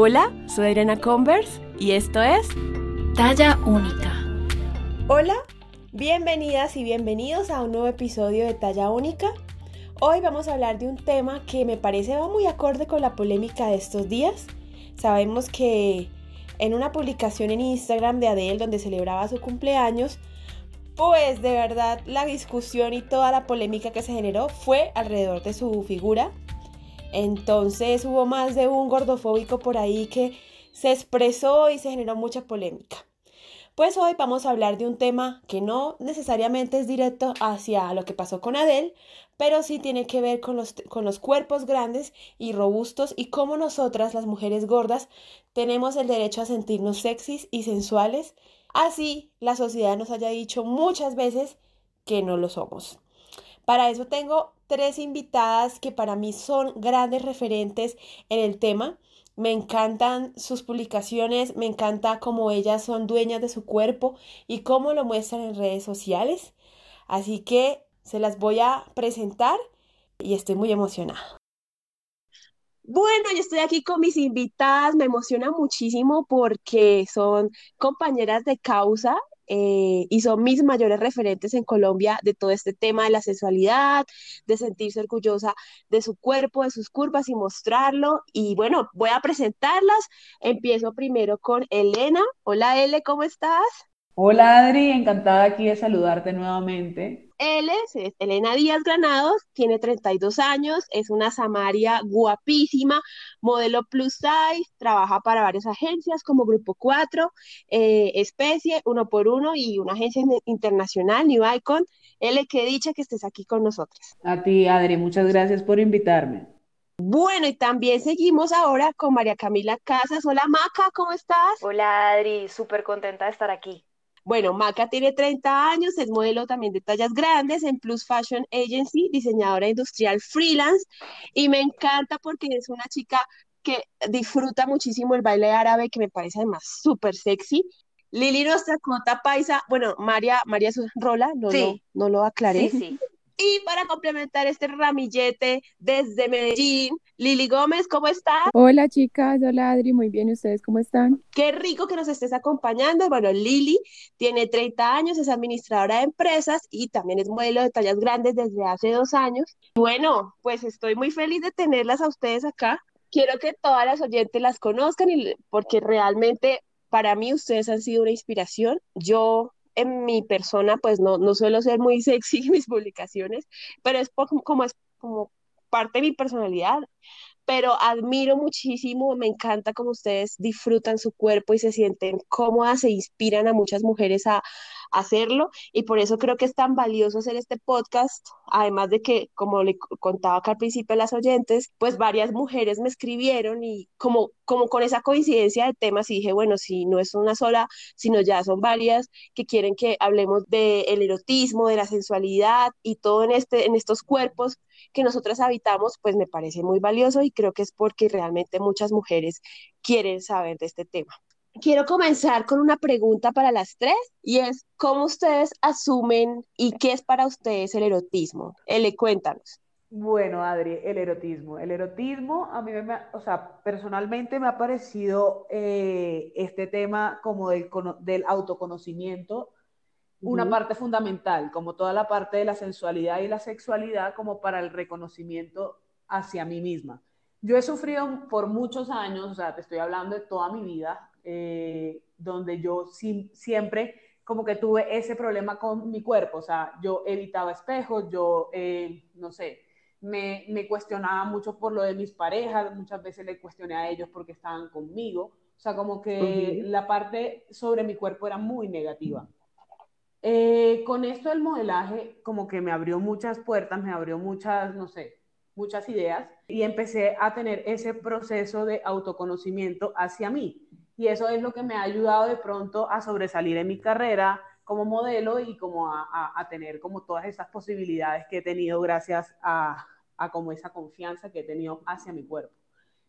Hola, soy Adriana Converse y esto es Talla Única. Hola, bienvenidas y bienvenidos a un nuevo episodio de Talla Única. Hoy vamos a hablar de un tema que me parece va muy acorde con la polémica de estos días. Sabemos que en una publicación en Instagram de Adele donde celebraba su cumpleaños, pues de verdad la discusión y toda la polémica que se generó fue alrededor de su figura. Entonces hubo más de un gordofóbico por ahí que se expresó y se generó mucha polémica. Pues hoy vamos a hablar de un tema que no necesariamente es directo hacia lo que pasó con Adele, pero sí tiene que ver con los, cuerpos grandes y robustos y cómo nosotras, las mujeres gordas, tenemos el derecho a sentirnos sexys y sensuales Así la sociedad nos haya dicho muchas veces que no lo somos. Para eso tengo tres invitadas que para mí son grandes referentes en el tema. Me encantan sus publicaciones, me encanta cómo ellas son dueñas de su cuerpo y cómo lo muestran en redes sociales. Así que se las voy a presentar y estoy muy emocionada. Bueno, yo estoy aquí con mis invitadas, me emociona muchísimo porque son compañeras de causa eh, y son mis mayores referentes en Colombia de todo este tema de la sexualidad, de sentirse orgullosa de su cuerpo, de sus curvas y mostrarlo. Y bueno, voy a presentarlas. Empiezo primero con Elena. Hola, Ele, ¿cómo estás? Hola Adri, encantada aquí de saludarte nuevamente. Él es, Elena Díaz Granados, tiene 32 años, es una samaria guapísima, modelo plus size, trabaja para varias agencias como Grupo 4, eh, Especie, Uno por Uno y una agencia internacional, New Icon. Él, qué dicha que estés aquí con nosotros. A ti, Adri, muchas gracias por invitarme. Bueno, y también seguimos ahora con María Camila Casas. Hola Maca, ¿cómo estás? Hola Adri, súper contenta de estar aquí. Bueno, Maca tiene 30 años, es modelo también de tallas grandes en Plus Fashion Agency, diseñadora industrial freelance, y me encanta porque es una chica que disfruta muchísimo el baile árabe, que me parece además súper sexy. Lili, nuestra cota paisa, bueno, María, María Rola, no, no, no lo aclaré. Sí, sí. Y para complementar este ramillete desde Medellín, Lili Gómez, ¿cómo estás? Hola chicas, hola Adri, muy bien, ¿y ustedes cómo están? Qué rico que nos estés acompañando. Bueno, Lili tiene 30 años, es administradora de empresas y también es modelo de tallas grandes desde hace dos años. Bueno, pues estoy muy feliz de tenerlas a ustedes acá. Quiero que todas las oyentes las conozcan y, porque realmente para mí ustedes han sido una inspiración. Yo en mi persona, pues no, no suelo ser muy sexy en mis publicaciones, pero es como es como parte de mi personalidad pero admiro muchísimo, me encanta cómo ustedes disfrutan su cuerpo y se sienten cómodas, se inspiran a muchas mujeres a, hacerlo y por eso creo que es tan valioso hacer este podcast, además de que, como le contaba acá al principio a las oyentes, pues varias mujeres me escribieron y como, como con esa coincidencia de temas y dije, bueno, si no es una sola, sino ya son varias que quieren que hablemos del erotismo, de la sensualidad y todo en, este, en estos cuerpos que nosotras habitamos, pues me parece muy valioso y creo que es porque realmente muchas mujeres quieren saber de este tema. Quiero comenzar con una pregunta para las tres y es, ¿cómo ustedes asumen y qué es para ustedes el erotismo? Ele, cuéntanos. Bueno, Adri, el erotismo. El erotismo, a mí, me, o sea, personalmente me ha parecido eh, este tema como del, del autoconocimiento una parte fundamental, como toda la parte de la sensualidad y la sexualidad, como para el reconocimiento hacia mí misma. Yo he sufrido por muchos años, o sea, te estoy hablando de toda mi vida, eh, donde yo siempre como que tuve ese problema con mi cuerpo, o sea, yo evitaba espejos, yo, eh, no sé, me, cuestionaba mucho por lo de mis parejas, muchas veces le cuestioné a ellos porque estaban conmigo, o sea, como que la parte sobre mi cuerpo era muy negativa. Eh, con esto del modelaje, como que me abrió muchas puertas, me abrió muchas, no sé, muchas ideas y empecé a tener ese proceso de autoconocimiento hacia mí. Y eso es lo que me ha ayudado de pronto a sobresalir en mi carrera como modelo y como a, tener como todas esas posibilidades que he tenido gracias a, a como esa confianza que he tenido hacia mi cuerpo.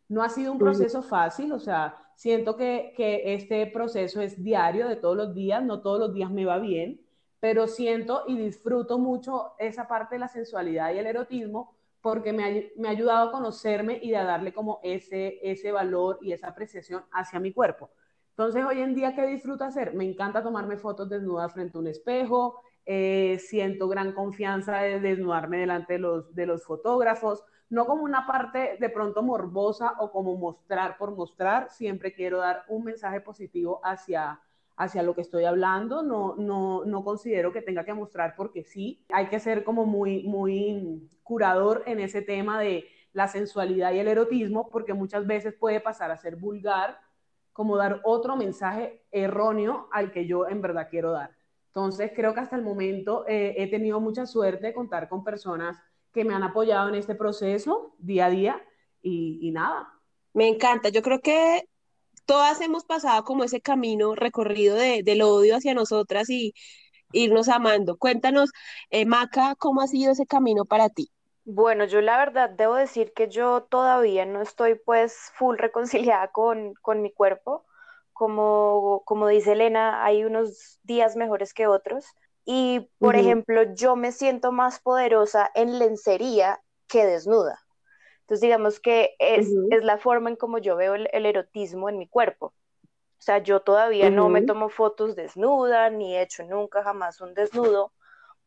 No ha sido un proceso fácil, o sea, siento que, que, este proceso es diario, de todos los días, no todos los días me va bien, pero siento y disfruto mucho esa parte de la sensualidad y el erotismo porque me ha, me ha, ayudado a conocerme y a darle como ese, ese valor y esa apreciación hacia mi cuerpo. Entonces, hoy en día, ¿qué disfruto hacer? Me encanta tomarme fotos desnudas frente a un espejo, eh, siento gran confianza de desnudarme delante de los, de los fotógrafos, no como una parte de pronto morbosa o como mostrar por mostrar, siempre quiero dar un mensaje positivo hacia, hacia lo que estoy hablando, no, no, no considero que tenga que mostrar porque sí, hay que ser como muy, muy curador en ese tema de la sensualidad y el erotismo, porque muchas veces puede pasar a ser vulgar como dar otro mensaje erróneo al que yo en verdad quiero dar. Entonces, creo que hasta el momento eh, he tenido mucha suerte de contar con personas que me han apoyado en este proceso día a día y, y nada. Me encanta, yo creo que todas hemos pasado como ese camino recorrido de, del odio hacia nosotras y irnos amando. Cuéntanos, eh, Maca, ¿cómo ha sido ese camino para ti? Bueno, yo la verdad debo decir que yo todavía no estoy pues full reconciliada con, con mi cuerpo. Como, como dice Elena, hay unos días mejores que otros. Y, por ejemplo, yo me siento más poderosa en lencería que desnuda. Entonces, digamos que es, es la forma en como yo veo el, el, erotismo en mi cuerpo. O sea, yo todavía no me tomo fotos desnuda, ni he hecho nunca jamás un desnudo,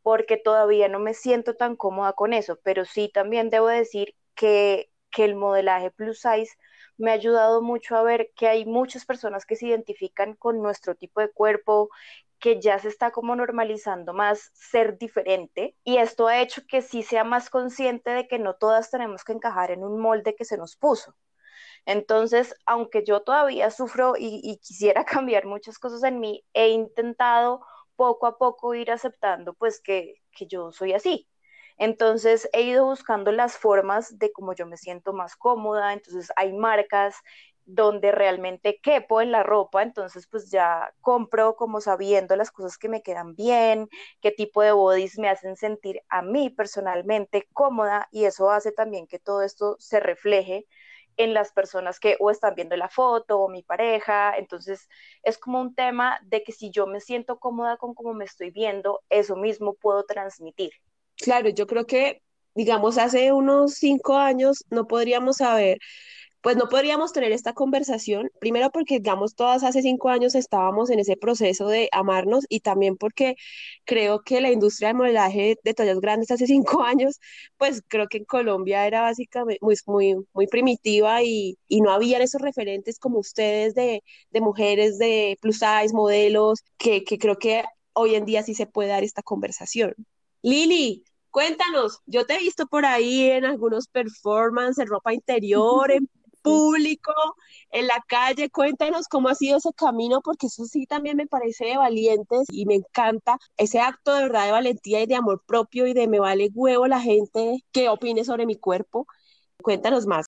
porque todavía no me siento tan cómoda con eso, pero sí también debo decir que, que el modelaje plus size me ha ayudado mucho a ver que hay muchas personas que se identifican con nuestro tipo de cuerpo, que ya se está como normalizando más ser diferente y esto ha hecho que sí sea más consciente de que no todas tenemos que encajar en un molde que se nos puso. Entonces, aunque yo todavía sufro y, quisiera cambiar muchas cosas en mí, he intentado poco a poco ir aceptando pues que, que yo soy así. Entonces he ido buscando las formas de cómo yo me siento más cómoda, entonces hay marcas donde realmente quepo en la ropa, entonces pues ya compro como sabiendo las cosas que me quedan bien, qué tipo de bodies me hacen sentir a mí personalmente cómoda y eso hace también que todo esto se refleje en las personas que o están viendo la foto o mi pareja. Entonces es como un tema de que si yo me siento cómoda con cómo me estoy viendo, eso mismo puedo transmitir. Claro, yo creo que, digamos, hace unos cinco años no podríamos saber pues no podríamos tener esta conversación, primero porque, digamos, todas hace cinco años estábamos en ese proceso de amarnos y también porque creo que la industria del modelaje de tallas grandes hace cinco años, pues creo que en Colombia era básicamente muy, muy, primitiva y, no habían esos referentes como ustedes de, mujeres de plus size, modelos, que, que creo que hoy en día sí se puede dar esta conversación. Lili, cuéntanos, yo te he visto por ahí en algunos performances, en ropa interior, en público, en la calle. Cuéntanos cómo ha sido ese camino, porque eso sí también me parece de valientes y me encanta ese acto de verdad de valentía y de amor propio y de me vale huevo la gente que opine sobre mi cuerpo. Cuéntanos más.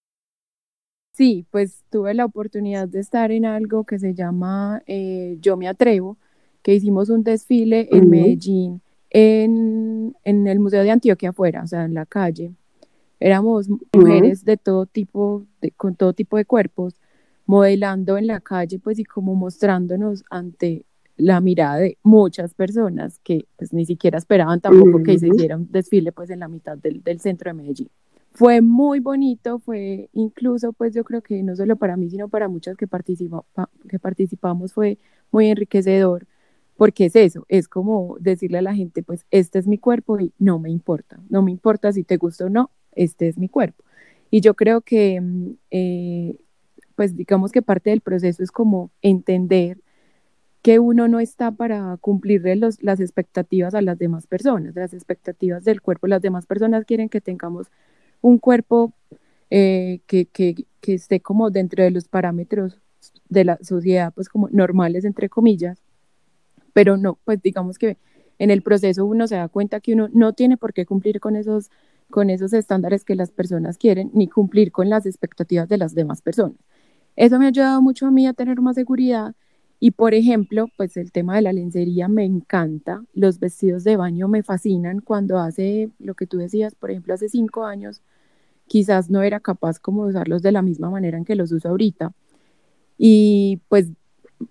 Sí, pues tuve la oportunidad de estar en algo que se llama eh, Yo me atrevo, que hicimos un desfile en uh -huh. Medellín, en, en el Museo de Antioquia afuera, o sea, en la calle éramos mujeres uh -huh. de todo tipo, de, con todo tipo de cuerpos, modelando en la calle, pues y como mostrándonos ante la mirada de muchas personas que pues ni siquiera esperaban tampoco uh -huh. que se hiciera un desfile pues en la mitad del, del, centro de Medellín. Fue muy bonito, fue incluso pues yo creo que no solo para mí, sino para muchas que, participa, que participamos fue muy enriquecedor, porque es eso, es como decirle a la gente pues este es mi cuerpo y no me importa, no me importa si te gusta o no, este es mi cuerpo. Y yo creo que, eh, pues digamos que parte del proceso es como entender que uno no está para cumplirle los, las expectativas a las demás personas, las expectativas del cuerpo. Las demás personas quieren que tengamos un cuerpo eh, que, que, que esté como dentro de los parámetros de la sociedad, pues como normales, entre comillas, pero no, pues digamos que en el proceso uno se da cuenta que uno no tiene por qué cumplir con esos con esos estándares que las personas quieren, ni cumplir con las expectativas de las demás personas. Eso me ha ayudado mucho a mí a tener más seguridad y, por ejemplo, pues el tema de la lencería me encanta, los vestidos de baño me fascinan cuando hace lo que tú decías, por ejemplo, hace cinco años, quizás no era capaz como de usarlos de la misma manera en que los uso ahorita. Y pues,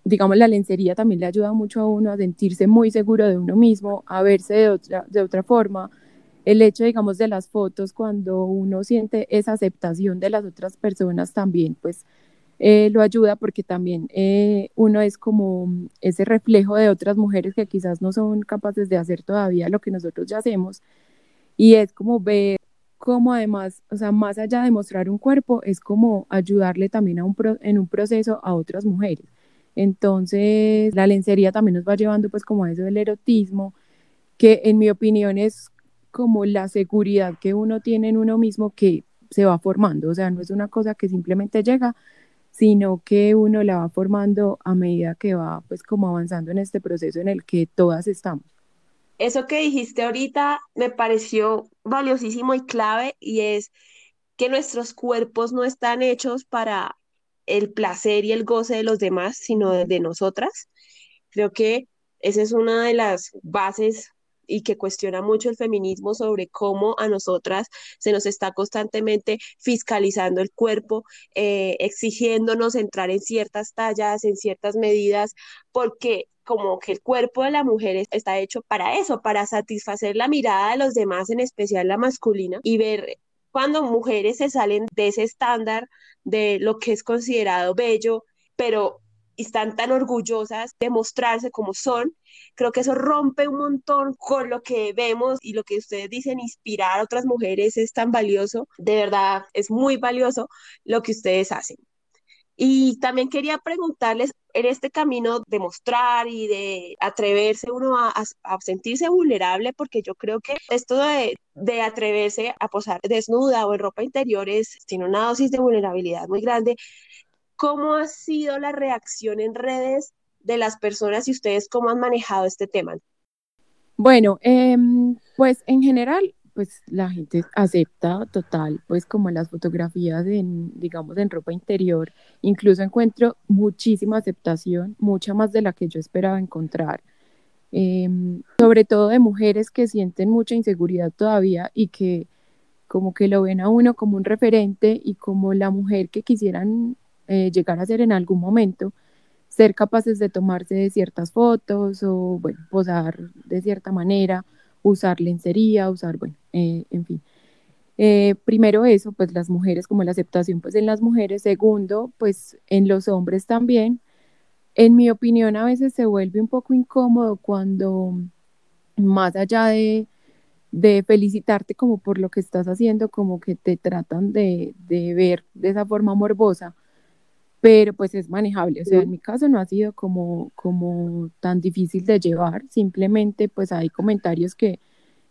digamos, la lencería también le ayuda mucho a uno a sentirse muy seguro de uno mismo, a verse de otra, de otra forma, el hecho, digamos, de las fotos, cuando uno siente esa aceptación de las otras personas también, pues eh, lo ayuda porque también eh, uno es como ese reflejo de otras mujeres que quizás no son capaces de hacer todavía lo que nosotros ya hacemos. Y es como ver cómo además, o sea, más allá de mostrar un cuerpo, es como ayudarle también a un en un proceso a otras mujeres. Entonces, la lencería también nos va llevando pues como a eso del erotismo, que en mi opinión es como la seguridad que uno tiene en uno mismo que se va formando, o sea, no es una cosa que simplemente llega, sino que uno la va formando a medida que va pues como avanzando en este proceso en el que todas estamos. Eso que dijiste ahorita me pareció valiosísimo y clave y es que nuestros cuerpos no están hechos para el placer y el goce de los demás, sino de, nosotras. Creo que esa es una de las bases y que cuestiona mucho el feminismo sobre cómo a nosotras se nos está constantemente fiscalizando el cuerpo, eh, exigiéndonos entrar en ciertas tallas, en ciertas medidas, porque como que el cuerpo de la mujer está hecho para eso, para satisfacer la mirada de los demás, en especial la masculina, y ver cuando mujeres se salen de ese estándar de lo que es considerado bello, pero están tan orgullosas de mostrarse como son, creo que eso rompe un montón con lo que vemos y lo que ustedes dicen, inspirar a otras mujeres es tan valioso, de verdad es muy valioso lo que ustedes hacen. Y también quería preguntarles, en este camino de mostrar y de atreverse uno a, sentirse vulnerable, porque yo creo que esto de, de, atreverse a posar desnuda o en ropa interior es, tiene una dosis de vulnerabilidad muy grande. ¿Cómo ha sido la reacción en redes de las personas y ustedes cómo han manejado este tema? Bueno, em, pues en general pues la gente acepta total, pues como las fotografías en, digamos, en ropa interior, incluso encuentro muchísima aceptación, mucha más de la que yo esperaba encontrar, em, sobre todo de mujeres que sienten mucha inseguridad todavía y que como que lo ven a uno como un referente y como la mujer que quisieran eh, llegar a ser en algún momento, ser capaces de tomarse de ciertas fotos o, posar de cierta manera usar lencería, usar, bueno, eh, en fin. Eh, primero eso, pues las mujeres, como la aceptación pues en las mujeres. Segundo, pues en los hombres también. En mi opinión, a veces se vuelve un poco incómodo cuando más allá de, felicitarte como por lo que estás haciendo, como que te tratan de ver de esa forma morbosa pero pues es manejable, o sea, en mi caso no ha sido como, como tan difícil de llevar, simplemente pues hay comentarios que,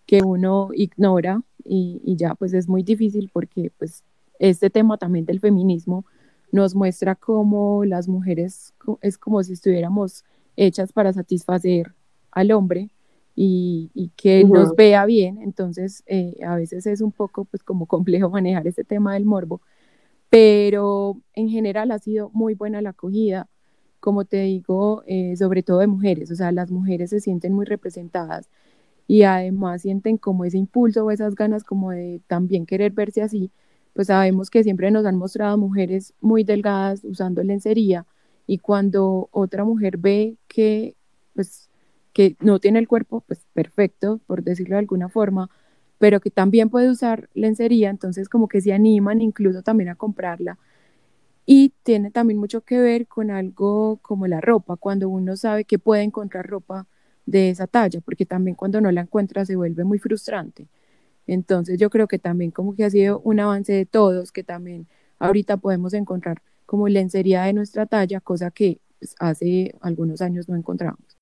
que uno ignora y, y, ya pues es muy difícil porque pues este tema también del feminismo nos muestra cómo las mujeres es como si estuviéramos hechas para satisfacer al hombre y, y que nos vea bien, entonces eh, a veces es un poco pues como complejo manejar este tema del morbo, pero en general ha sido muy buena la acogida, como te digo, eh, sobre todo de mujeres, o sea, las mujeres se sienten muy representadas y además sienten como ese impulso o esas ganas como de también querer verse así, pues sabemos que siempre nos han mostrado mujeres muy delgadas usando lencería y cuando otra mujer ve que pues que no tiene el cuerpo pues perfecto, por decirlo de alguna forma, pero que también puede usar lencería, entonces como que se animan incluso también a comprarla. Y tiene también mucho que ver con algo como la ropa, cuando uno sabe que puede encontrar ropa de esa talla, porque también cuando no la encuentra se vuelve muy frustrante. Entonces yo creo que también como que ha sido un avance de todos, que también ahorita podemos encontrar como lencería de nuestra talla, cosa que pues, hace algunos años no encontramos.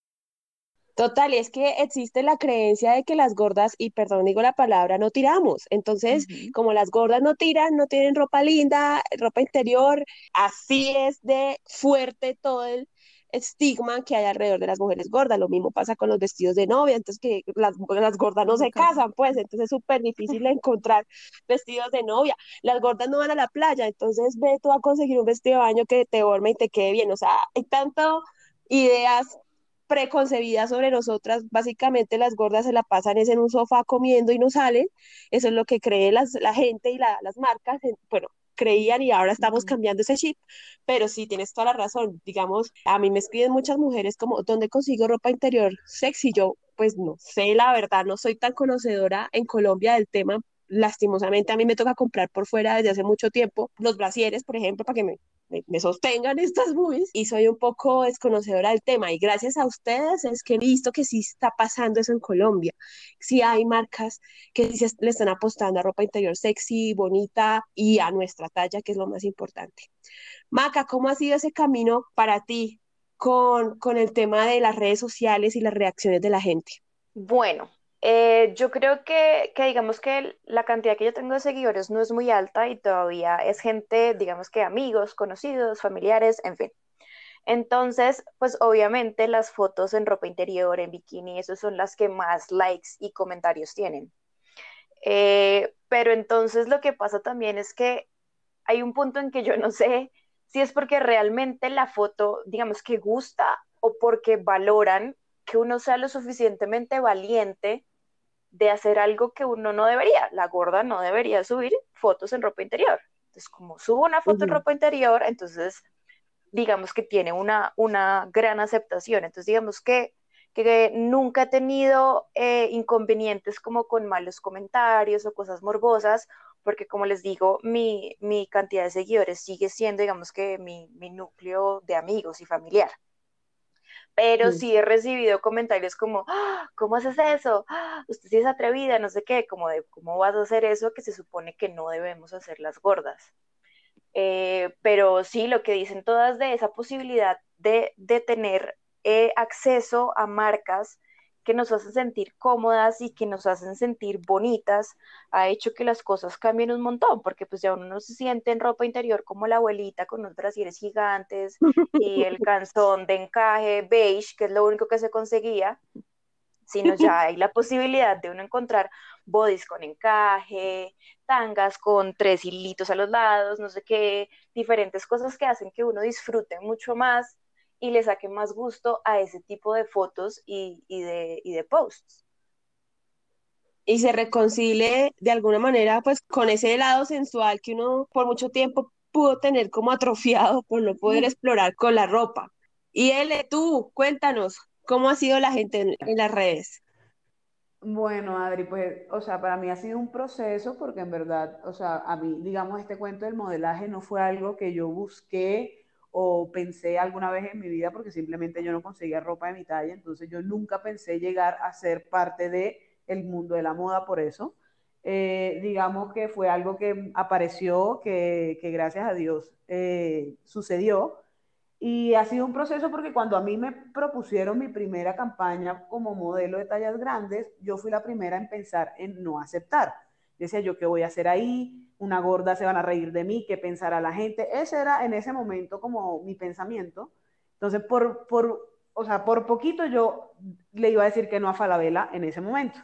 Total, y es que existe la creencia de que las gordas, y perdón, digo la palabra, no tiramos. Entonces, como las gordas no tiran, no tienen ropa linda, ropa interior, así es de fuerte todo el estigma que hay alrededor de las mujeres gordas. Lo mismo pasa con los vestidos de novia, entonces que las, las gordas no se casan, pues, entonces es súper difícil encontrar vestidos de novia. Las gordas no van a la playa, entonces ve tú a conseguir un vestido de baño que te forme y te quede bien. O sea, hay tanto ideas preconcebidas sobre nosotras, básicamente las gordas se la pasan es en un sofá comiendo y no salen, eso es lo que cree las, la gente y las marcas, bueno, creían y ahora estamos cambiando ese chip, pero sí, tienes toda la razón, digamos, a mí me escriben muchas mujeres como, ¿dónde consigo ropa interior sexy? Yo, pues no sé, la verdad, no soy tan conocedora en Colombia del tema. Lastimosamente a mí me toca comprar por fuera desde hace mucho tiempo los brasieres, por ejemplo, para que me, me, sostengan estas movies y soy un poco desconocedora del tema y gracias a ustedes es que he visto que sí está pasando eso en Colombia. Sí hay marcas que sí le están apostando a ropa interior sexy, bonita y a nuestra talla, que es lo más importante. Maca, ¿cómo ha sido ese camino para ti con, con el tema de las redes sociales y las reacciones de la gente? Bueno, eh, yo creo que, digamos que la cantidad que yo tengo de seguidores no es muy alta y todavía es gente, digamos que amigos, conocidos, familiares, en fin. Entonces, pues obviamente las fotos en ropa interior, en bikini, esas son las que más likes y comentarios tienen. Eh, pero entonces lo que pasa también es que hay un punto en que yo no sé si es porque realmente la foto, digamos que gusta o porque valoran que uno sea lo suficientemente valiente de hacer algo que uno no debería. La gorda no debería subir fotos en ropa interior. Entonces, como subo una foto en ropa interior, entonces digamos que tiene una, una gran aceptación. Entonces, digamos que, que nunca he tenido eh, inconvenientes como con malos comentarios o cosas morbosas, porque como les digo, mi, mi cantidad de seguidores sigue siendo, digamos que mi, mi núcleo de amigos y familiar pero sí he recibido comentarios como, ¡Ah! ¿cómo haces eso? ¡Ah! Usted sí es atrevida, no sé qué, como de, ¿cómo vas a hacer eso que se supone que no debemos hacer las gordas? Eh, pero sí, lo que dicen todas de esa posibilidad de, de tener eh, acceso a marcas que nos hacen sentir cómodas y que nos hacen sentir bonitas, ha hecho que las cosas cambien un montón, porque pues ya uno no se siente en ropa interior como la abuelita con los brasieres gigantes y el calzón de encaje beige, que es lo único que se conseguía, sino ya hay la posibilidad de uno encontrar bodys con encaje, tangas con tres hilitos a los lados, no sé qué, diferentes cosas que hacen que uno disfrute mucho más y le saque más gusto a ese tipo de fotos y, de, y de posts. Y se reconcilie de alguna manera pues con ese lado sensual que uno por mucho tiempo pudo tener como atrofiado por no poder explorar con la ropa. Y Ele, tú, cuéntanos, ¿cómo ha sido la gente en, en, las redes? Bueno, Adri, pues, o sea, para mí ha sido un proceso porque en verdad, o sea, a mí, digamos, este cuento del modelaje no fue algo que yo busqué o pensé alguna vez en mi vida porque simplemente yo no conseguía ropa de mi talla, entonces yo nunca pensé llegar a ser parte de el mundo de la moda por eso. Eh, digamos que fue algo que apareció, que, que gracias a Dios eh, sucedió. Y ha sido un proceso porque cuando a mí me propusieron mi primera campaña como modelo de tallas grandes, yo fui la primera en pensar en no aceptar. Decía yo, ¿qué voy a hacer ahí? una gorda se van a reír de mí, qué pensará la gente. Ese era en ese momento como mi pensamiento. Entonces, por, por, o sea, por poquito yo le iba a decir que no a Falabella en ese momento.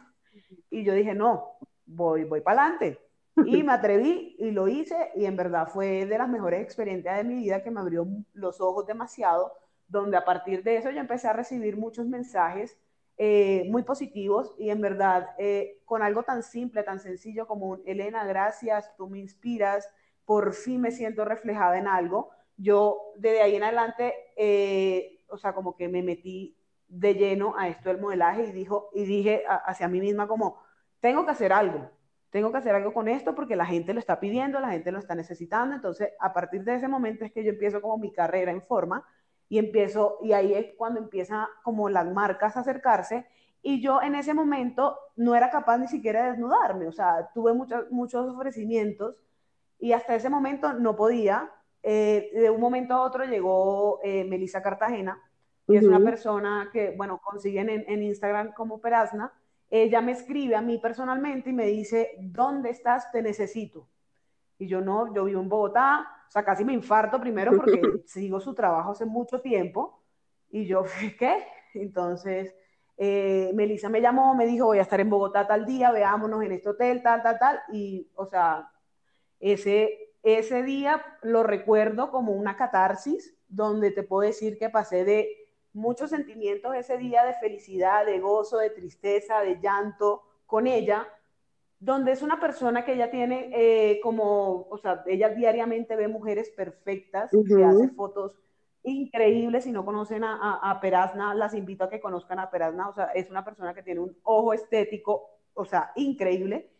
Y yo dije, no, voy, voy para adelante. Y me atreví y lo hice y en verdad fue de las mejores experiencias de mi vida que me abrió los ojos demasiado, donde a partir de eso yo empecé a recibir muchos mensajes eh, muy positivos y en verdad eh, con algo tan simple, tan sencillo como Elena, gracias, tú me inspiras, por fin me siento reflejada en algo. Yo desde ahí en adelante, eh, o sea, como que me metí de lleno a esto del modelaje y, dijo, y dije hacia mí misma como, tengo que hacer algo, tengo que hacer algo con esto porque la gente lo está pidiendo, la gente lo está necesitando. Entonces, a partir de ese momento es que yo empiezo como mi carrera en forma y empiezo, y ahí es cuando empieza como las marcas a acercarse, y yo en ese momento no era capaz ni siquiera de desnudarme, o sea, tuve muchos, muchos ofrecimientos y hasta ese momento no podía. Eh, de un momento a otro llegó eh, Melissa Cartagena, que es una persona que, bueno, consiguen en, en Instagram como Perazna. Ella me escribe a mí personalmente y me dice, ¿dónde estás? Te necesito. Y yo no, yo vivo en Bogotá, o sea, casi me infarto primero porque sigo su trabajo hace mucho tiempo. Y yo, ¿qué? Entonces, eh, Melissa me llamó, me dijo, voy a estar en Bogotá tal día, veámonos en este hotel, tal, tal, tal. Y, o sea, ese, ese día lo recuerdo como una catarsis, donde te puedo decir que pasé de muchos sentimientos ese día de felicidad, de gozo, de tristeza, de llanto con ella, donde es una persona que ella tiene eh, como, o sea, ella diariamente ve mujeres perfectas, se hace fotos increíble. Si no conocen a, a, Perazna, las invito a que conozcan a Perazna. O sea, es una persona que tiene un ojo estético, o sea, increíble.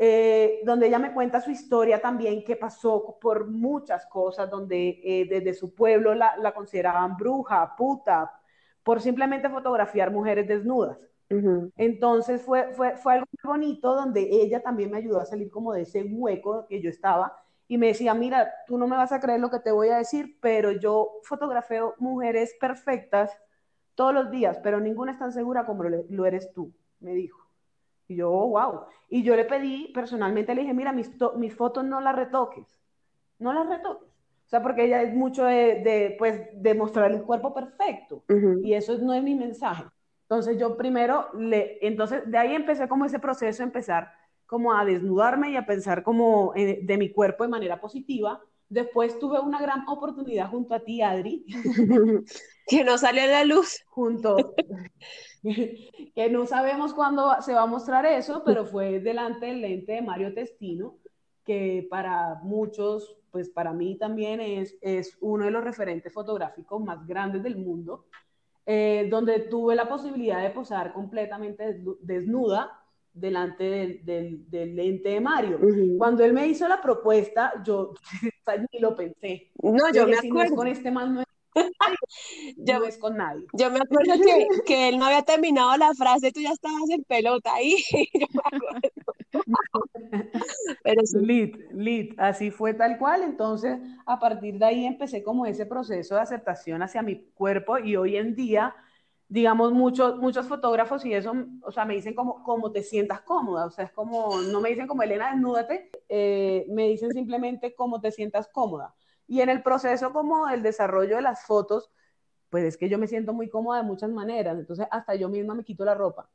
Eh, donde ella me cuenta su historia también, que pasó por muchas cosas, donde eh, desde su pueblo la, la, consideraban bruja, puta, por simplemente fotografiar mujeres desnudas. Entonces fue, fue, fue algo muy bonito donde ella también me ayudó a salir como de ese hueco que yo estaba y me decía, mira, tú no me vas a creer lo que te voy a decir, pero yo fotografeo mujeres perfectas todos los días, pero ninguna es tan segura como lo, eres tú, me dijo. Y yo, oh, wow. Y yo le pedí, personalmente le dije, mira, mis, mis fotos no las retoques, no las retoques. O sea, porque ella es mucho de, de pues, de mostrar el cuerpo perfecto. Y eso no es mi mensaje. Entonces yo primero le, entonces de ahí empecé como ese proceso, empezar como a desnudarme y a pensar como eh, de mi cuerpo de manera positiva. Después tuve una gran oportunidad junto a ti, Adri. que no salió a la luz. Junto. que no sabemos cuándo se va a mostrar eso, pero fue delante del lente de Mario Testino, que para muchos, pues para mí también es, es uno de los referentes fotográficos más grandes del mundo, eh, donde tuve la posibilidad de posar completamente desnuda delante del, del, lente de Mario. Cuando él me hizo la propuesta, yo ni lo pensé. No, yo, me acuerdo. con este man no es, yo, no es con nadie. Yo me acuerdo que, que, él no había terminado la frase, tú ya estabas en pelota ahí. yo me acuerdo. Pero sí. Lit, lit, así fue tal cual. Entonces, a partir de ahí empecé como ese proceso de aceptación hacia mi cuerpo y hoy en día digamos, muchos, muchos fotógrafos y eso, o sea, me dicen como, como te sientas cómoda, o sea, es como, no me dicen como Elena, desnúdate, eh, me dicen simplemente cómo te sientas cómoda. Y en el proceso como el desarrollo de las fotos, pues es que yo me siento muy cómoda de muchas maneras, entonces hasta yo misma me quito la ropa.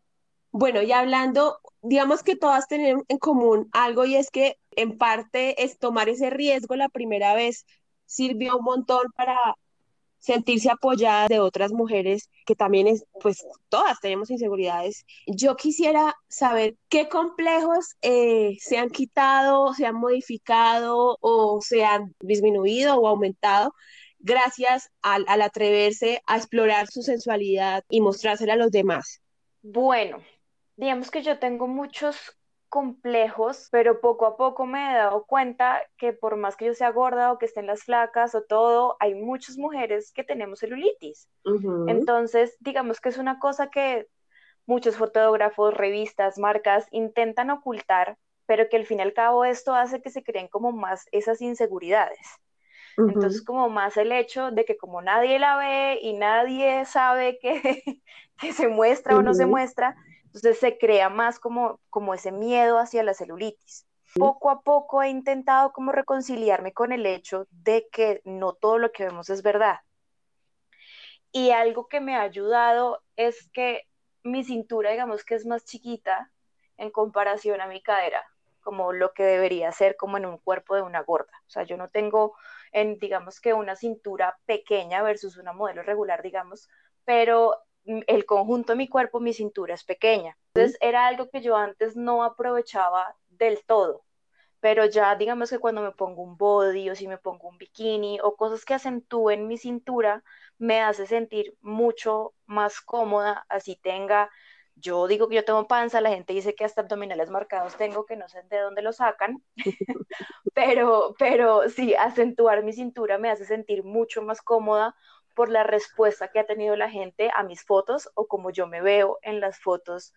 Bueno, y hablando, digamos que todas tienen en común algo y es que en parte es tomar ese riesgo la primera vez sirvió un montón para sentirse apoyada de otras mujeres que también es, pues todas tenemos inseguridades. Yo quisiera saber qué complejos eh, se han quitado, se han modificado o se han disminuido o aumentado gracias al, al atreverse a explorar su sensualidad y mostrársela a los demás. Bueno, digamos que yo tengo muchos complejos, pero poco a poco me he dado cuenta que por más que yo sea gorda o que estén las flacas o todo, hay muchas mujeres que tenemos celulitis. Entonces, digamos que es una cosa que muchos fotógrafos, revistas, marcas intentan ocultar, pero que al fin y al cabo esto hace que se creen como más esas inseguridades. Entonces, como más el hecho de que como nadie la ve y nadie sabe que, que se muestra o no se muestra, entonces se crea más como, como ese miedo hacia la celulitis. Poco a poco he intentado como reconciliarme con el hecho de que no todo lo que vemos es verdad. Y algo que me ha ayudado es que mi cintura, digamos que es más chiquita en comparación a mi cadera, como lo que debería ser como en un cuerpo de una gorda. O sea, yo no tengo, en, digamos que una cintura pequeña versus una modelo regular, digamos, pero el conjunto de mi cuerpo, mi cintura es pequeña. Entonces era algo que yo antes no aprovechaba del todo, pero ya digamos que cuando me pongo un body o si me pongo un bikini o cosas que acentúen mi cintura, me hace sentir mucho más cómoda, así tenga, yo digo que yo tengo panza, la gente dice que hasta abdominales marcados tengo, que no sé de dónde lo sacan, pero, pero sí, acentuar mi cintura me hace sentir mucho más cómoda por la respuesta que ha tenido la gente a mis fotos o como yo me veo en las fotos,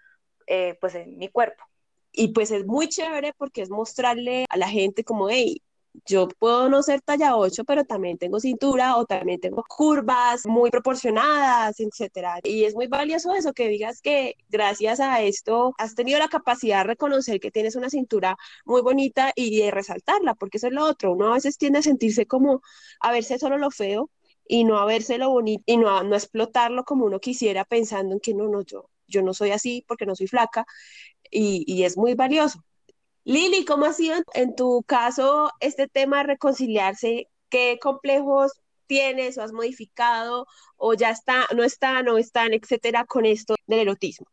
eh, pues en mi cuerpo. Y pues es muy chévere porque es mostrarle a la gente como, hey, yo puedo no ser talla 8, pero también tengo cintura o también tengo curvas muy proporcionadas, etcétera. Y es muy valioso eso, que digas que gracias a esto has tenido la capacidad de reconocer que tienes una cintura muy bonita y de resaltarla, porque eso es lo otro. Uno a veces tiende a sentirse como a verse solo lo feo y no lo bonito y no, no explotarlo como uno quisiera pensando en que no, no, yo, yo no soy así porque no soy flaca y, y es muy valioso. Lili, ¿cómo ha sido en tu caso este tema de reconciliarse? ¿Qué complejos tienes o has modificado o ya está, no están, no están, etcétera, con esto del erotismo?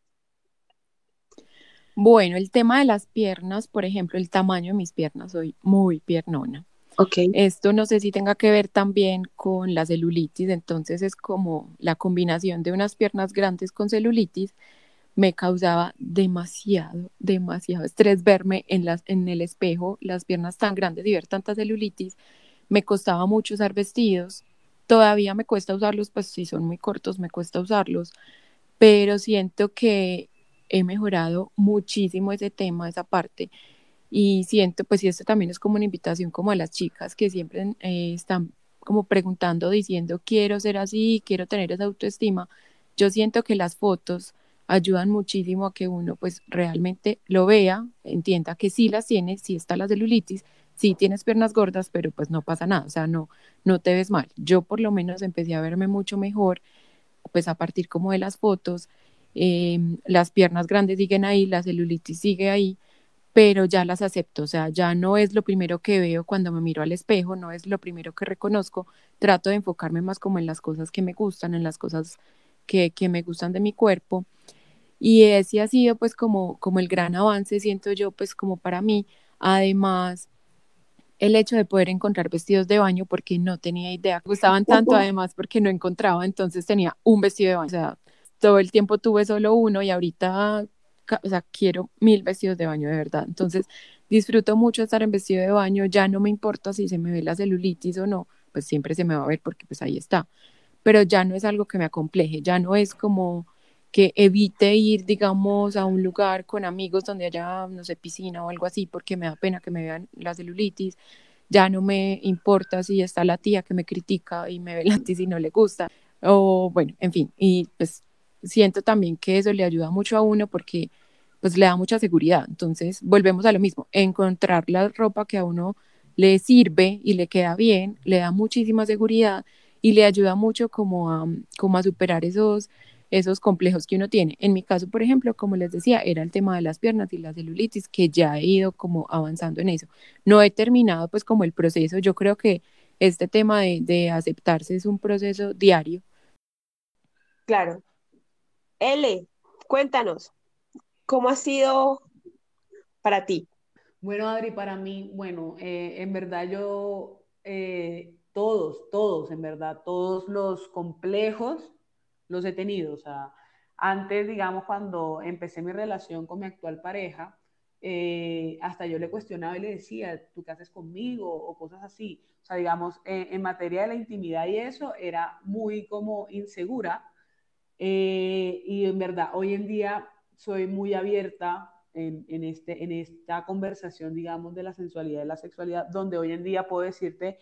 Bueno, el tema de las piernas, por ejemplo, el tamaño de mis piernas, soy muy piernona. Ok. Esto no sé si tenga que ver también con la celulitis, entonces es como la combinación de unas piernas grandes con celulitis me causaba demasiado, demasiado estrés verme en, las, en el espejo, las piernas tan grandes y ver tanta celulitis. Me costaba mucho usar vestidos. Todavía me cuesta usarlos, pues si son muy cortos, me cuesta usarlos. Pero siento que he mejorado muchísimo ese tema, esa parte. Y siento, pues, y esto también es como una invitación como a las chicas que siempre eh, están como preguntando, diciendo, quiero ser así, quiero tener esa autoestima. Yo siento que las fotos ayudan muchísimo a que uno pues realmente lo vea, entienda que sí las tiene, sí está la celulitis, sí tienes piernas gordas, pero pues no pasa nada, o sea, no, no te ves mal. Yo por lo menos empecé a verme mucho mejor, pues a partir como de las fotos, em, las piernas grandes siguen ahí, la celulitis sigue ahí, pero ya las acepto, o sea, ya no es lo primero que veo cuando me miro al espejo, no es lo primero que reconozco, trato de enfocarme más como en las cosas que me gustan, en las cosas que, que me gustan de mi cuerpo. Y ese ha sido pues como, como el gran avance, siento yo, pues como para mí. Además, el hecho de poder encontrar vestidos de baño porque no tenía idea. Me gustaban tanto además porque no encontraba, entonces tenía un vestido de baño. O sea, todo el tiempo tuve solo uno y ahorita, o sea, quiero mil vestidos de baño de verdad. Entonces, disfruto mucho estar en vestido de baño. Ya no me importa si se me ve la celulitis o no, pues siempre se me va a ver porque pues ahí está. Pero ya no es algo que me acompleje, ya no es como que evite ir, digamos, a un lugar con amigos donde haya, no sé, piscina o algo así, porque me da pena que me vean la celulitis. Ya no me importa si está la tía que me critica y me ve la y no le gusta. O bueno, en fin, y pues siento también que eso le ayuda mucho a uno porque pues le da mucha seguridad. Entonces, volvemos a lo mismo, encontrar la ropa que a uno le sirve y le queda bien, le da muchísima seguridad y le ayuda mucho como a, como a superar esos esos complejos que uno tiene. En mi caso, por ejemplo, como les decía, era el tema de las piernas y la celulitis, que ya he ido como avanzando en eso. No he terminado pues como el proceso, yo creo que este tema de, de aceptarse es un proceso diario. Claro. L, cuéntanos, ¿cómo ha sido para ti? Bueno, Adri, para mí, bueno, eh, en verdad yo, eh, todos, todos, en verdad, todos los complejos los he tenido. O sea, antes, digamos, cuando empecé mi relación con mi actual pareja, eh, hasta yo le cuestionaba y le decía, ¿tú qué haces conmigo? O cosas así. O sea, digamos, en materia de la intimidad y eso, era muy como insegura. Eh, y en verdad, hoy en día soy muy abierta en, este, en esta conversación, digamos, de la sensualidad y la sexualidad, donde hoy en día puedo decirte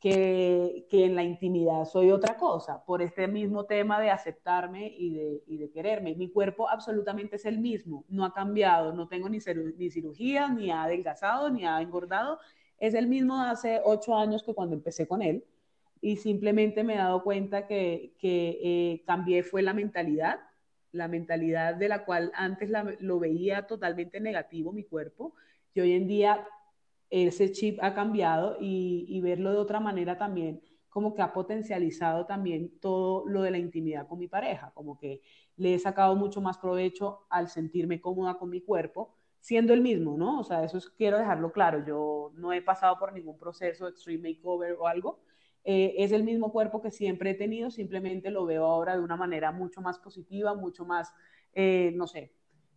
que, que, en la intimidad soy otra cosa, por este mismo tema de aceptarme y de, y de, quererme. Mi cuerpo absolutamente es el mismo, no ha cambiado, no tengo ni, ni cirugía, ni ha adelgazado, ni ha engordado, es el mismo de hace ocho años que cuando empecé con él y simplemente me he dado cuenta que, que eh, cambié fue la mentalidad, la mentalidad de la cual antes lo veía totalmente negativo mi cuerpo y hoy en día ese chip ha cambiado y, verlo de otra manera también como que ha potencializado también todo lo de la intimidad con mi pareja, como que le he sacado mucho más provecho al sentirme cómoda con mi cuerpo, siendo el mismo, ¿no? O sea, eso quiero dejarlo claro, yo no he pasado por ningún proceso extreme makeover o algo, eh, es el mismo cuerpo que siempre he tenido, simplemente lo veo ahora de una manera mucho más positiva, mucho más, eh, no sé,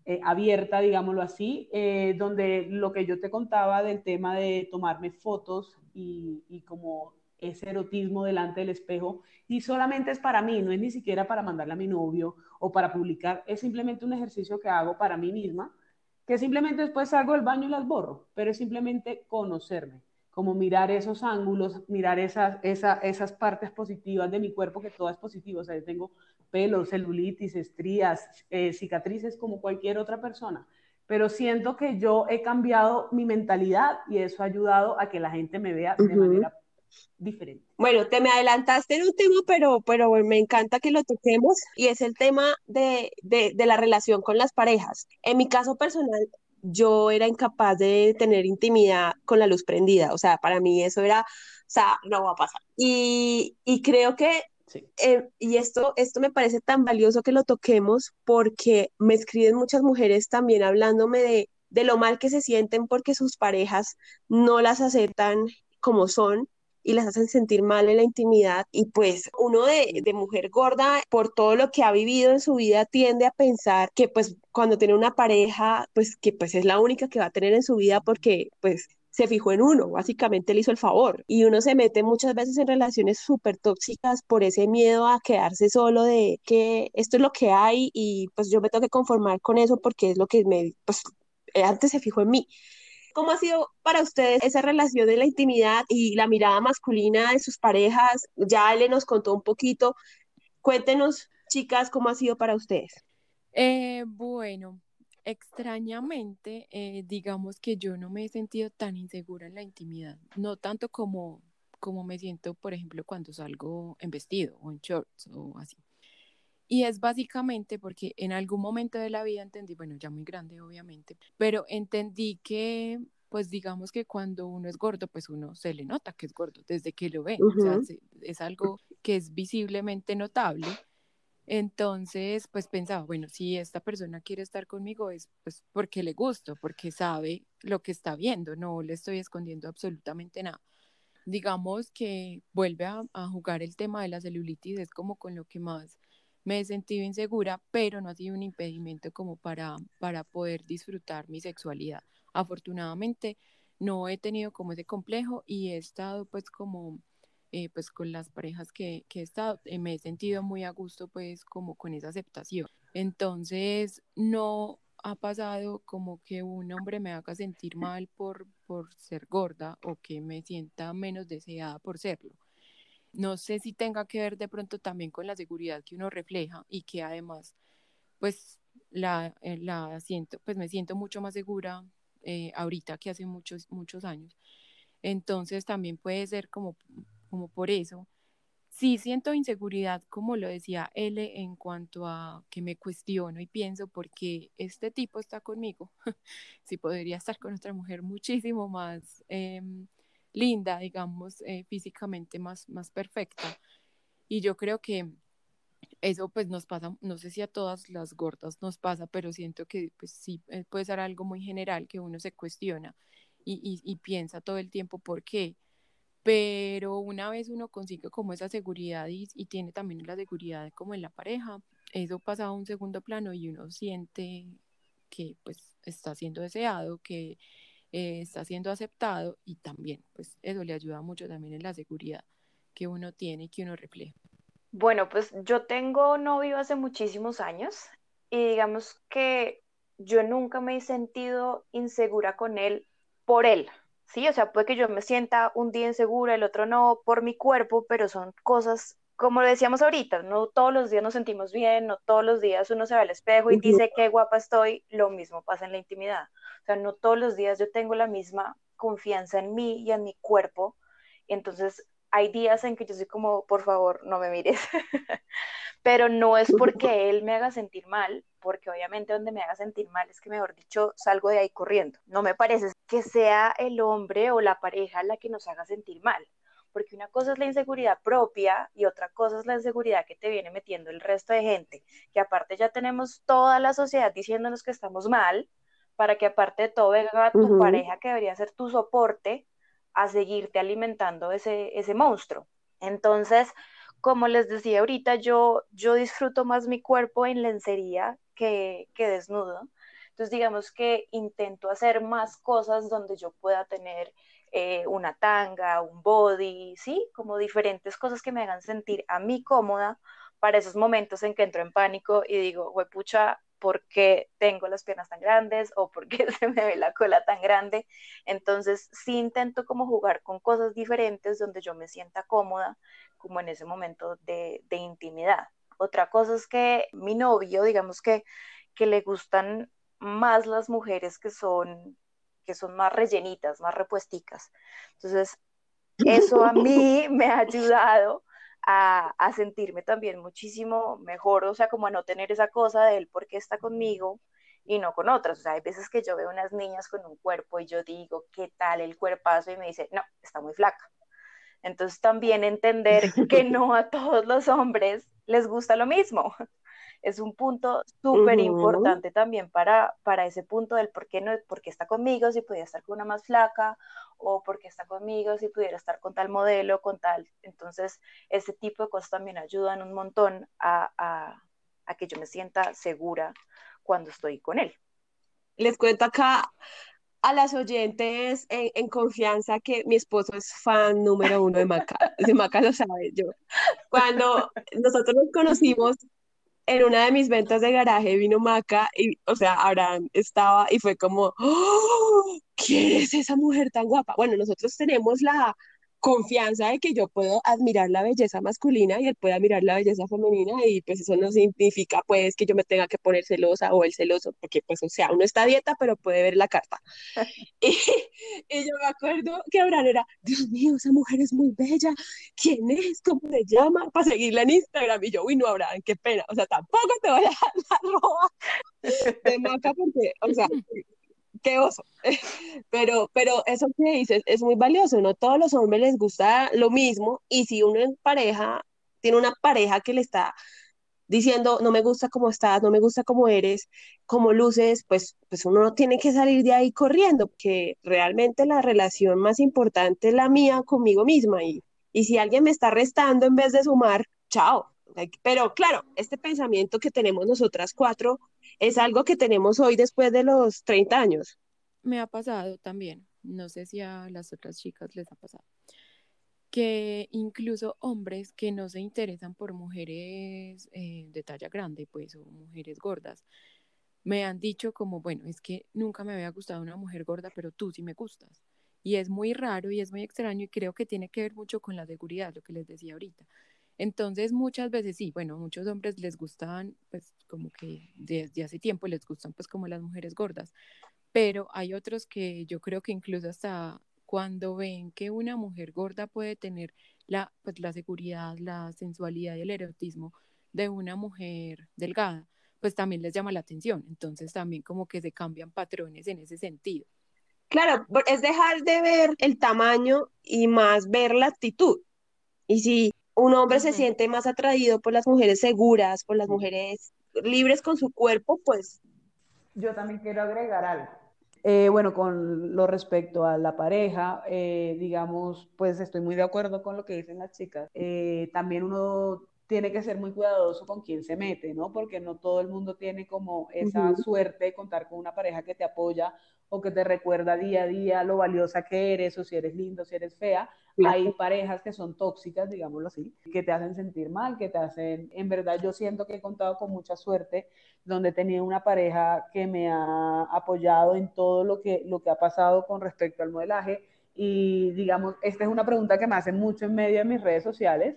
eh, abierta, digámoslo así, donde lo que yo te contaba del tema de tomarme fotos y, y, como ese erotismo delante del espejo, y solamente es para mí, no es ni siquiera para mandarle a mi novio o para publicar, es simplemente un ejercicio que hago para mí misma, que simplemente después salgo del baño y las borro, pero es simplemente conocerme, como mirar esos ángulos, mirar esas, esas, esas partes positivas de mi cuerpo, que todo es positivo, o sea, yo tengo pelos, celulitis, estrías, eh, cicatrices como cualquier otra persona. Pero siento que yo he cambiado mi mentalidad y eso ha ayudado a que la gente me vea de manera diferente. Bueno, te me adelantaste en un tema, pero, pero me encanta que lo toquemos y es el tema de, de, de la relación con las parejas. En mi caso personal, yo era incapaz de tener intimidad con la luz prendida, o sea, para mí eso era, o sea, no va a pasar. Y, y creo que eh, y esto, esto me parece tan valioso que lo toquemos porque me escriben muchas mujeres también hablándome de, de lo mal que se sienten porque sus parejas no las aceptan como son y las hacen sentir mal en la intimidad. Y pues uno de, mujer gorda, por todo lo que ha vivido en su vida, tiende a pensar que pues cuando tiene una pareja, pues que pues es la única que va a tener en su vida porque pues se fijó en uno, básicamente le hizo el favor. Y uno se mete muchas veces en relaciones súper tóxicas por ese miedo a quedarse solo de que esto es lo que hay y pues yo me tengo que conformar con eso porque es lo que me, pues antes se fijó en mí. ¿Cómo ha sido para ustedes esa relación de la intimidad y la mirada masculina de sus parejas? Ya Ale nos contó un poquito. Cuéntenos, chicas, cómo ha sido para ustedes. Eh, bueno, extrañamente, eh, digamos que yo no me he sentido tan insegura en la intimidad, no tanto como, como me siento, por ejemplo, cuando salgo en vestido o en shorts o así. Y es básicamente porque en algún momento de la vida entendí, bueno, ya muy grande obviamente, pero entendí que, pues digamos que cuando uno es gordo, pues uno se le nota que es gordo desde que lo ve, o sea, es algo que es visiblemente notable entonces, pues pensaba, bueno, si esta persona quiere estar conmigo es pues porque le gusto, porque sabe lo que está viendo, no le estoy escondiendo absolutamente nada. Digamos que vuelve a, jugar el tema de la celulitis, es como con lo que más me he sentido insegura, pero no ha sido un impedimento como para, para poder disfrutar mi sexualidad. Afortunadamente, no he tenido como ese complejo y he estado pues como eh, pues con las parejas que, que he estado, eh, me he sentido muy a gusto pues como con esa aceptación. Entonces no ha pasado como que un hombre me haga sentir mal por, por ser gorda o que me sienta menos deseada por serlo. No sé si tenga que ver de pronto también con la seguridad que uno refleja y que además pues la, eh, la siento, pues me siento mucho más segura ahorita que hace muchos, muchos años. Entonces también puede ser como como por eso. Sí siento inseguridad, como lo decía L, en cuanto a que me cuestiono y pienso por qué este tipo está conmigo, si podría estar con otra mujer muchísimo más em, linda, digamos, eh, físicamente más, más perfecta. Y yo creo que eso pues nos pasa, no sé si a todas las gordas nos pasa, pero siento que pues sí eh, puede ser algo muy general que uno se cuestiona y, y, y piensa todo el tiempo por qué pero una vez uno consigue como esa seguridad y, tiene también la seguridad como en la pareja, eso pasa a un segundo plano y uno siente que pues está siendo deseado, que eh, está siendo aceptado y también pues eso le ayuda mucho también en la seguridad que uno tiene y que uno refleja. Bueno, pues yo tengo novio hace muchísimos años y digamos que yo nunca me he sentido insegura con él por él, ¿sí? O sea, puede que yo me sienta un día insegura, el otro no, por mi cuerpo, pero son cosas, como lo decíamos ahorita, no todos los días nos sentimos bien, no todos los días uno se ve al espejo y dice qué guapa estoy, lo mismo pasa en la intimidad. O sea, no todos los días yo tengo la misma confianza en mí y en mi cuerpo, entonces hay días en que yo soy como, por favor, no me mires. Pero no es porque él me haga sentir mal, porque obviamente donde me haga sentir mal es que, mejor dicho, salgo de ahí corriendo. No me parece que sea el hombre o la pareja la que nos haga sentir mal, porque una cosa es la inseguridad propia y otra cosa es la inseguridad que te viene metiendo el resto de gente, que aparte ya tenemos toda la sociedad diciéndonos que estamos mal, para que aparte de todo venga tu pareja que debería ser tu soporte a seguirte alimentando ese, ese monstruo. Entonces, como les decía ahorita, yo, yo disfruto más mi cuerpo en lencería que, que desnudo. Entonces, digamos que intento hacer más cosas donde yo pueda tener eh, una tanga, un body, ¿sí? Como diferentes cosas que me hagan sentir a mí cómoda para esos momentos en que entro en pánico y digo, pucha, por qué tengo las piernas tan grandes o por qué se me ve la cola tan grande. Entonces, sí intento como jugar con cosas diferentes donde yo me sienta cómoda, como en ese momento de, de intimidad. Otra cosa es que mi novio, digamos que, que le gustan más las mujeres que son, que son más rellenitas, más repuesticas. Entonces, eso a mí me ha ayudado a, sentirme también muchísimo mejor, o sea, como a no tener esa cosa de él porque está conmigo y no con otras. O sea, hay veces que yo veo unas niñas con un cuerpo y yo digo, ¿qué tal el cuerpazo? Y me dice, no, está muy flaca. Entonces también entender que no a todos los hombres les gusta lo mismo. Es un punto súper importante también para, para ese punto del por qué, no, por qué está conmigo si pudiera estar con una más flaca o por qué está conmigo si pudiera estar con tal modelo, con tal. Entonces, ese tipo de cosas también ayudan un montón a, a, a que yo me sienta segura cuando estoy con él. Les cuento acá a las oyentes en, confianza que mi esposo es fan número uno de Maca. De Maca lo sabe yo. Cuando nosotros nos conocimos en una de mis ventas de garaje, vino Maca y, o sea, Abraham estaba y fue como, ¡Oh! ¿quién es esa mujer tan guapa? Bueno, nosotros tenemos la confianza de que yo puedo admirar la belleza masculina y él puede admirar la belleza femenina y pues eso no significa pues que yo me tenga que poner celosa o el celoso, porque pues o sea, uno está a dieta pero puede ver la carta. y, y, yo me acuerdo que Abraham era, Dios mío, esa mujer es muy bella, ¿quién es? ¿Cómo se llama? Para seguirla en Instagram y yo, uy no, Abraham, qué pena, o sea, tampoco te voy a dar la roba de maca porque, o sea, qué oso. Pero, pero eso que dices es muy valioso, ¿no? Todos los hombres les gusta lo mismo y si uno en pareja tiene una pareja que le está diciendo, no me gusta cómo estás, no me gusta cómo eres, cómo luces, pues, pues uno tiene que salir de ahí corriendo, porque realmente la relación más importante es la mía conmigo misma y, y si alguien me está restando en vez de sumar, chao. Pero claro, este pensamiento que tenemos nosotras cuatro es algo que tenemos hoy después de los 30 años. Me ha pasado también, no sé si a las otras chicas les ha pasado, que incluso hombres que no se interesan por mujeres eh, de talla grande, pues, o mujeres gordas, me han dicho como, bueno, es que nunca me había gustado una mujer gorda, pero tú sí me gustas. Y es muy raro y es muy extraño y creo que tiene que ver mucho con la seguridad, lo que les decía ahorita. Entonces, muchas veces sí, bueno, muchos hombres les gustan, pues como que desde hace tiempo les gustan pues como las mujeres gordas, pero hay otros que yo creo que incluso hasta cuando ven que una mujer gorda puede tener la, pues, la seguridad, la sensualidad y el erotismo de una mujer delgada, pues también les llama la atención. Entonces también como que se cambian patrones en ese sentido. Claro, es dejar de ver el tamaño y más ver la actitud. Y si un hombre se siente más atraído por las mujeres seguras, por las mujeres libres con su cuerpo, pues... Yo también quiero agregar algo. Eh, bueno, con lo respecto a la pareja, eh, digamos, pues estoy muy de acuerdo con lo que dicen las chicas. Eh, también uno tiene que ser muy cuidadoso con quién se mete, ¿no? Porque no todo el mundo tiene como esa suerte de contar con una pareja que te apoya o que te recuerda día a día lo valiosa que eres o si eres lindo, si eres fea. Hay parejas que son tóxicas, digámoslo así, que te hacen sentir mal, que te hacen, en verdad yo siento que he contado con mucha suerte donde he tenido una pareja que me ha apoyado en todo lo que, lo que ha pasado con respecto al modelaje. Y digamos, esta es una pregunta que me hacen mucho en medio de mis redes sociales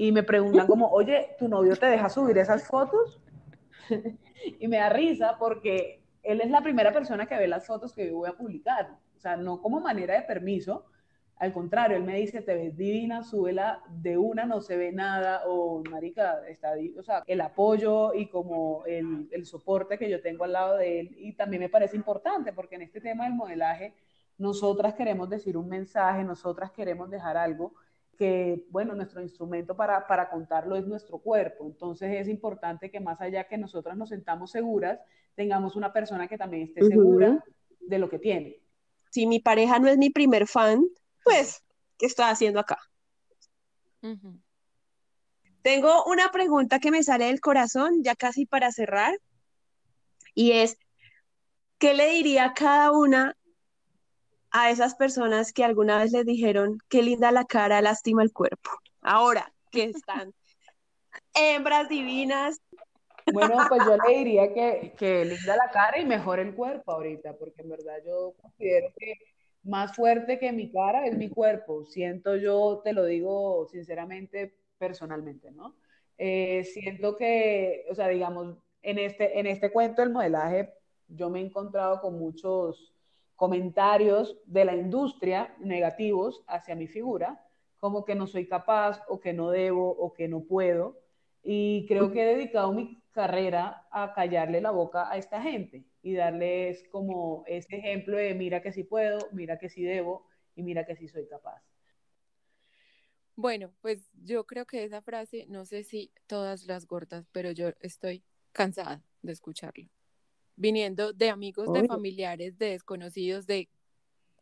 y me preguntan como, oye, ¿tu novio te deja subir esas fotos? y me da risa porque él es la primera persona que ve las fotos que yo voy a publicar. O sea, no como manera de permiso, al contrario, él me dice, te ves divina, súbela de una, no se ve nada, o marica, está, o sea, el apoyo y como el, el, soporte que yo tengo al lado de él, y también me parece importante, porque en este tema del modelaje, nosotras queremos decir un mensaje, nosotras queremos dejar algo, que, bueno, nuestro instrumento para, para, contarlo es nuestro cuerpo. Entonces es importante que más allá que nosotras nos sentamos seguras, tengamos una persona que también esté segura de lo que tiene. Si mi pareja no es mi primer fan, pues, ¿qué estoy haciendo acá? Tengo una pregunta que me sale del corazón, ya casi para cerrar, y es, ¿qué le diría cada una a esas personas que alguna vez les dijeron, qué linda la cara, lástima el cuerpo? Ahora que están hembras divinas. Bueno, pues yo le diría que, que linda la cara y mejor el cuerpo ahorita, porque en verdad yo considero que más fuerte que mi cara es mi cuerpo. Siento yo, te lo digo sinceramente, personalmente, ¿no? Eh, siento que, o sea, digamos, en este, en este cuento del modelaje, yo me he encontrado con muchos comentarios de la industria negativos hacia mi figura, como que no soy capaz o que no debo o que no puedo. Y creo que he dedicado mi carrera a callarle la boca a esta gente y darles como ese ejemplo de mira que sí puedo, mira que sí debo y mira que sí soy capaz. Bueno, pues yo creo que esa frase, no sé si todas las gordas, pero yo estoy cansada de escucharlo. Viniendo de amigos, de familiares, de desconocidos, de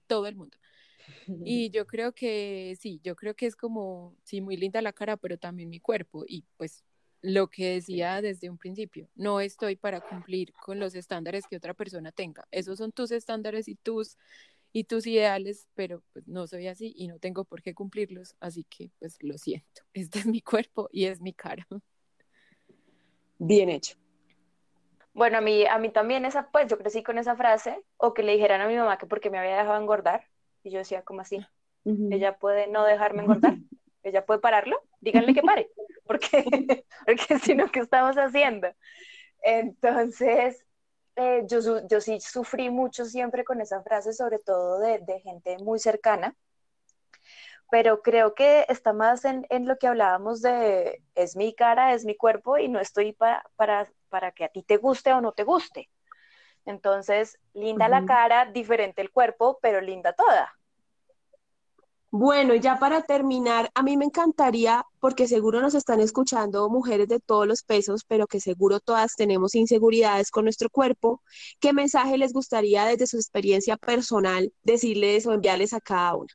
todo el mundo. Y yo creo que sí, yo creo que es como, sí, muy linda la cara, pero también mi cuerpo. Y pues lo que decía desde un principio, no estoy para cumplir con los estándares que otra persona tenga. Esos son tus estándares y tus, y tus ideales, pero pues no soy así y no tengo por qué cumplirlos. Así que pues lo siento, este es mi cuerpo y es mi cara. Bien hecho. Bueno, a mí, a mí también esa, pues yo crecí con esa frase, o que le dijeran a mi mamá que porque me había dejado engordar, y yo decía, ¿cómo así? Ella puede no dejarme engordar, ella puede pararlo, díganle que pare, porque, porque si no, ¿qué estamos haciendo? Entonces, eh, yo, su- yo sí sufrí mucho siempre con esa frase, sobre todo de, de gente muy cercana, pero creo que está más en, en lo que hablábamos de es mi cara, es mi cuerpo y no estoy para, para que a ti te guste o no te guste. Entonces, linda la cara, diferente el cuerpo, pero linda toda. Bueno, y ya para terminar, a mí me encantaría, porque seguro nos están escuchando mujeres de todos los pesos, pero que seguro todas tenemos inseguridades con nuestro cuerpo, ¿qué mensaje les gustaría desde su experiencia personal decirles o enviarles a cada una?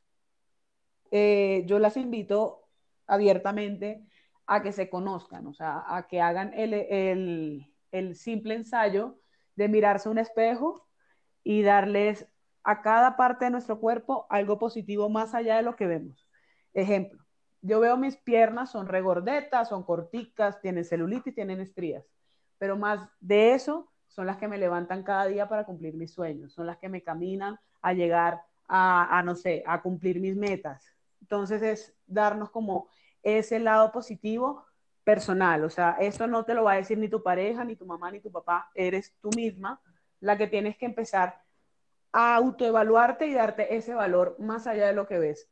eh, yo las invito abiertamente a que se conozcan, o sea, a que hagan el, el, el simple ensayo de mirarse un espejo y darles a cada parte de nuestro cuerpo algo positivo más allá de lo que vemos. Ejemplo, yo veo mis piernas, son regordetas, son corticas, tienen celulitis, tienen estrías, pero más de eso son las que me levantan cada día para cumplir mis sueños, son las que me caminan a llegar a, a no sé, a cumplir mis metas. Entonces es darnos como ese lado positivo personal, o sea, esto no te lo va a decir ni tu pareja, ni tu mamá, ni tu papá, eres tú misma la que tienes que empezar a autoevaluarte y darte ese valor más allá de lo que ves.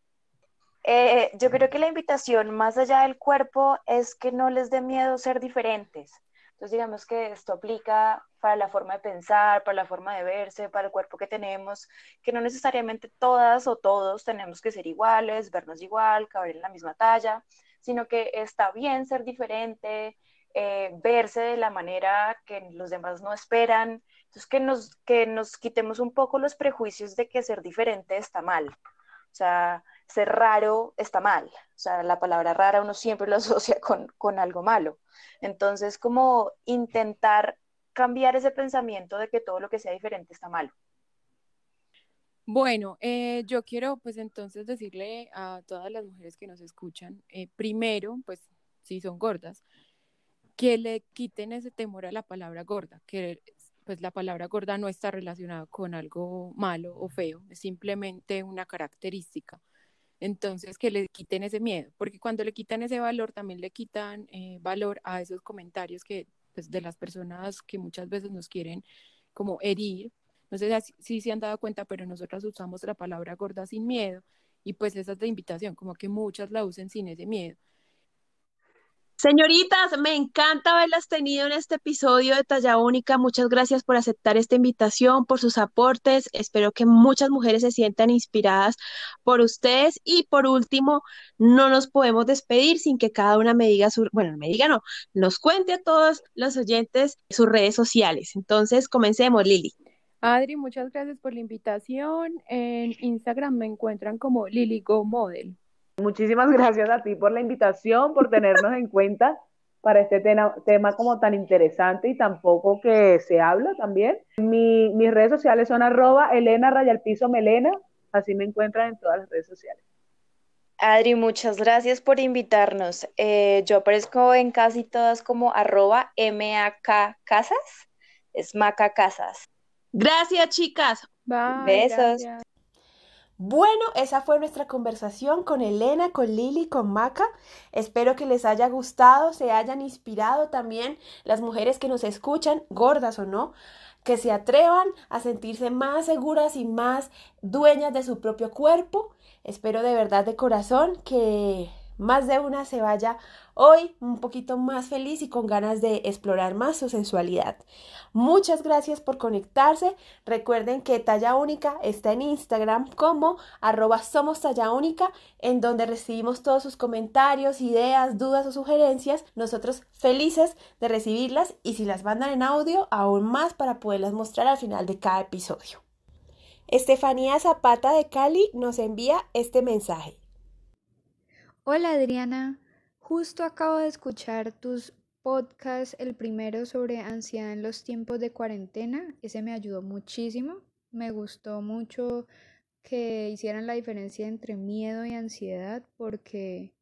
Eh, yo creo que la invitación más allá del cuerpo es que no les dé miedo ser diferentes. Entonces, digamos que esto aplica para la forma de pensar, para la forma de verse, para el cuerpo que tenemos, que no necesariamente todas o todos tenemos que ser iguales, vernos igual, caber en la misma talla, sino que está bien ser diferente, eh, verse de la manera que los demás no esperan. Entonces, que nos, que nos quitemos un poco los prejuicios de que ser diferente está mal. O sea, ser raro está mal. O sea, la palabra rara uno siempre lo asocia con, con algo malo. Entonces, como intentar cambiar ese pensamiento de que todo lo que sea diferente está malo. Bueno, eh, yo quiero pues entonces decirle a todas las mujeres que nos escuchan, eh, primero, pues si son gordas, que le quiten ese temor a la palabra gorda, que pues la palabra gorda no está relacionada con algo malo o feo, es simplemente una característica. Entonces, que le quiten ese miedo, porque cuando le quitan ese valor, también le quitan eh, valor a esos comentarios que, pues, de las personas que muchas veces nos quieren como herir. No sé si, se han dado cuenta, pero nosotras usamos la palabra gorda sin miedo y pues esa es la invitación, como que muchas la usen sin ese miedo. Señoritas, me encanta haberlas tenido en este episodio de Talla Única. Muchas gracias por aceptar esta invitación, por sus aportes. Espero que muchas mujeres se sientan inspiradas por ustedes. Y por último, no nos podemos despedir sin que cada una me diga su, bueno, me diga no, nos cuente a todos los oyentes sus redes sociales. Entonces, comencemos, Lili. Adri, muchas gracias por la invitación. En Instagram me encuentran como Lily Go Model. Muchísimas gracias a ti por la invitación, por tenernos en cuenta para este tema, tema como tan interesante y tan poco que se habla también. Mi, mis redes sociales son arroba Elena Rayalpizo Melena, así me encuentran en todas las redes sociales. Adri, muchas gracias por invitarnos. Eh, yo aparezco en casi todas como arroba MAK Casas, es Maca Casas. Gracias, chicas. Bye. Besos. gracias. Bueno, esa fue nuestra conversación con Elena, con Lili, con Maca. Espero que les haya gustado, se hayan inspirado también las mujeres que nos escuchan, gordas o no, que se atrevan a sentirse más seguras y más dueñas de su propio cuerpo. Espero de verdad de corazón que más de una se vaya hoy un poquito más feliz y con ganas de explorar más su sensualidad. Muchas gracias por conectarse. Recuerden que Talla Única está en Instagram como arroba somos Talla Única, en donde recibimos todos sus comentarios, ideas, dudas o sugerencias. Nosotros felices de recibirlas y si las mandan en audio, aún más para poderlas mostrar al final de cada episodio. Estefanía Zapata de Cali nos envía este mensaje. Hola Adriana, justo acabo de escuchar tus podcasts, el primero sobre ansiedad en los tiempos de cuarentena, ese me ayudó muchísimo, me gustó mucho que hicieran la diferencia entre miedo y ansiedad porque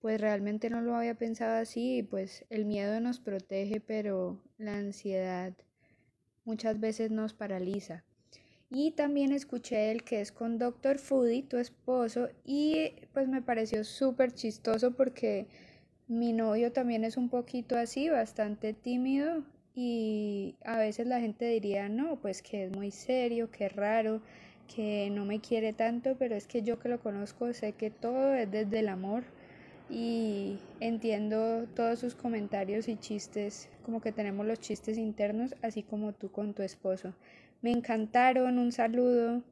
pues realmente no lo había pensado así. Y pues el miedo nos protege pero la ansiedad muchas veces nos paraliza. Y también escuché el que es con Dr. Foodie, tu esposo, y pues me pareció súper chistoso porque mi novio también es un poquito así, bastante tímido y a veces la gente diría, no, pues que es muy serio, que raro, que no me quiere tanto, pero es que yo que lo conozco sé que todo es desde el amor y entiendo todos sus comentarios y chistes, como que tenemos los chistes internos, así como tú con tu esposo. Me encantaron, un saludo.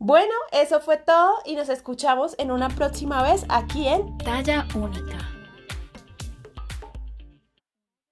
Bueno, eso fue todo y nos escuchamos en una próxima vez aquí en Talla Única.